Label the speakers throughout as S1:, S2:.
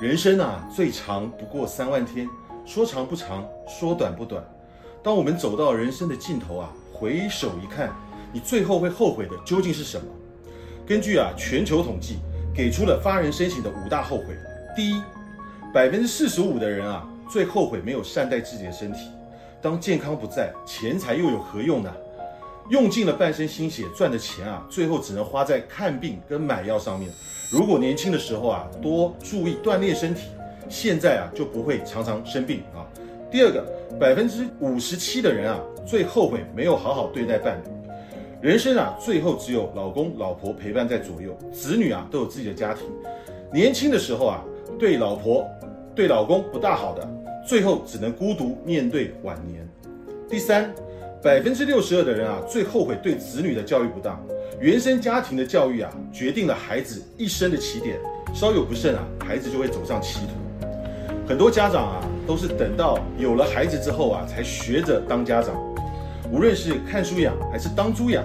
S1: 人生啊，最长不过三万天，说长不长，说短不短。当我们走到人生的尽头啊，回首一看，你最后会后悔的究竟是什么？根据啊全球统计，给出了发人深省的五大后悔。第一，百分之四十五的人啊，最后悔没有善待自己的身体。当健康不在，钱财又有何用呢？用尽了半生心血赚的钱啊，最后只能花在看病跟买药上面。如果年轻的时候啊，多注意锻炼身体，现在啊就不会常常生病啊。第二个，百分之五十七的人啊，最后悔没有好好对待伴侣。人生啊，最后只有老公老婆陪伴在左右，子女啊都有自己的家庭。年轻的时候啊，对老婆、对老公不大好的，最后只能孤独面对晚年。第三。百分之六十二的人啊，最后悔对子女的教育不当。原生家庭的教育啊，决定了孩子一生的起点。稍有不慎啊，孩子就会走上歧途。很多家长啊，都是等到有了孩子之后啊，才学着当家长。无论是看书养还是当猪养，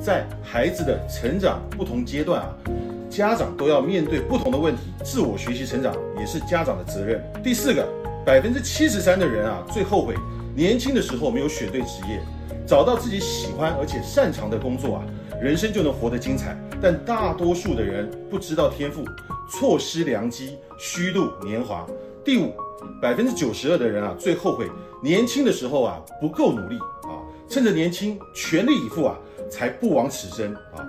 S1: 在孩子的成长不同阶段啊，家长都要面对不同的问题。自我学习成长也是家长的责任。第四个，百分之七十三的人啊，最后悔年轻的时候没有选对职业。找到自己喜欢而且擅长的工作啊，人生就能活得精彩。但大多数的人不知道天赋，错失良机，虚度年华。第五，百分之九十二的人啊，最后悔年轻的时候啊不够努力啊，趁着年轻全力以赴啊，才不枉此生啊。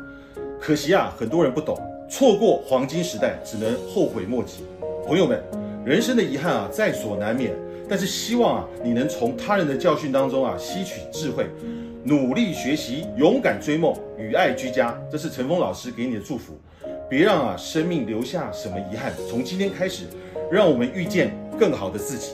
S1: 可惜啊，很多人不懂，错过黄金时代，只能后悔莫及。朋友们，人生的遗憾啊，在所难免。但是希望啊，你能从他人的教训当中啊吸取智慧，努力学习，勇敢追梦，与爱居家。这是陈峰老师给你的祝福。别让啊生命留下什么遗憾。从今天开始，让我们遇见更好的自己。